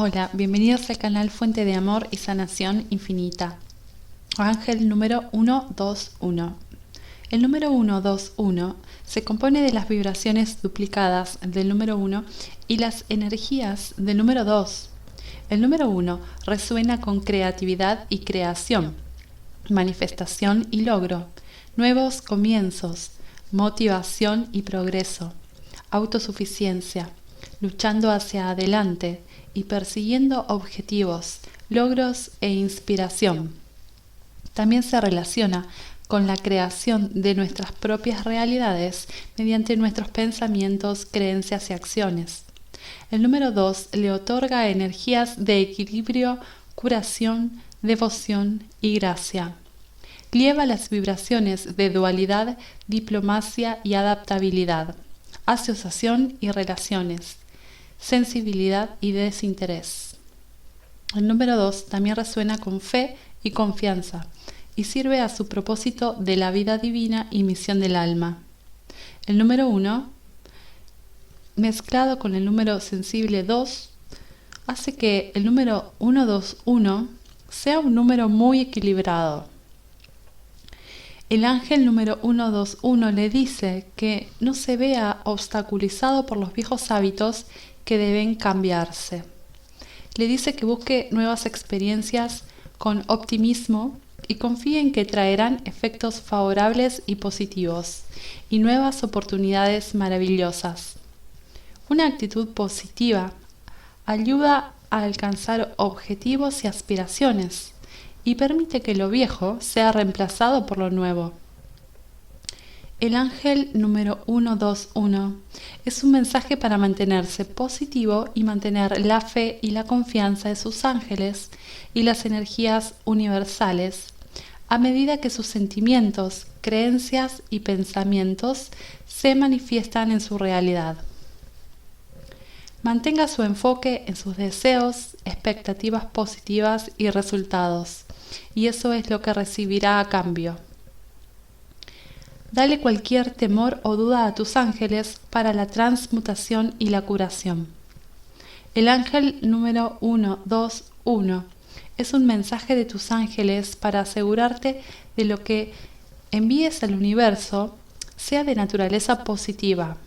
Hola, bienvenidos al canal Fuente de Amor y Sanación Infinita. Ángel número 121. El número 121 se compone de las vibraciones duplicadas del número 1 y las energías del número 2. El número 1 resuena con creatividad y creación, manifestación y logro, nuevos comienzos, motivación y progreso, autosuficiencia, luchando hacia adelante, y persiguiendo objetivos, logros e inspiración. También se relaciona con la creación de nuestras propias realidades mediante nuestros pensamientos, creencias y acciones. El número 2 le otorga energías de equilibrio, curación, devoción y gracia. Lleva las vibraciones de dualidad, diplomacia y adaptabilidad, asociación y relaciones, sensibilidad y desinterés. El número 2 también resuena con fe y confianza y sirve a su propósito de la vida divina y misión del alma. El número 1, mezclado con el número sensible 2, hace que el número 121 sea un número muy equilibrado. El ángel número 121 le dice que no se vea obstaculizado por los viejos hábitos que deben cambiarse. Le dice que busque nuevas experiencias con optimismo y confíe en que traerán efectos favorables y positivos y nuevas oportunidades maravillosas. Una actitud positiva ayuda a alcanzar objetivos y aspiraciones y permite que lo viejo sea reemplazado por lo nuevo. El ángel número 121 es un mensaje para mantenerse positivo y mantener la fe y la confianza de sus ángeles y las energías universales a medida que sus sentimientos, creencias y pensamientos se manifiestan en su realidad. Mantenga su enfoque en sus deseos, expectativas positivas y resultados, y eso es lo que recibirá a cambio. Dale cualquier temor o duda a tus ángeles para la transmutación y la curación. El ángel número 121 es un mensaje de tus ángeles para asegurarte de lo que envíes al universo sea de naturaleza positiva.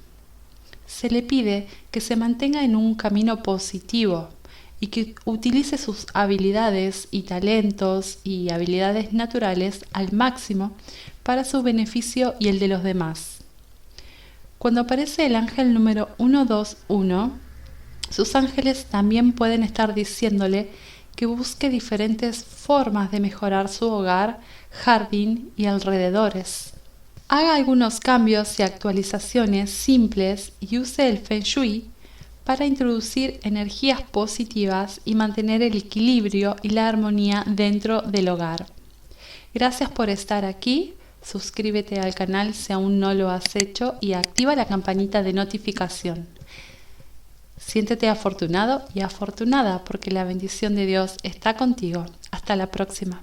Se le pide que se mantenga en un camino positivo y que utilice sus habilidades y talentos y habilidades naturales al máximo para su beneficio y el de los demás. Cuando aparece el ángel número 121, sus ángeles también pueden estar diciéndole que busque diferentes formas de mejorar su hogar, jardín y alrededores. Haga algunos cambios y actualizaciones simples y use el Feng Shui para introducir energías positivas y mantener el equilibrio y la armonía dentro del hogar. Gracias por estar aquí suscríbete al canal si aún no lo has hecho y activa la campanita de notificación. Siéntete afortunado y afortunada porque la bendición de Dios está contigo. Hasta la próxima.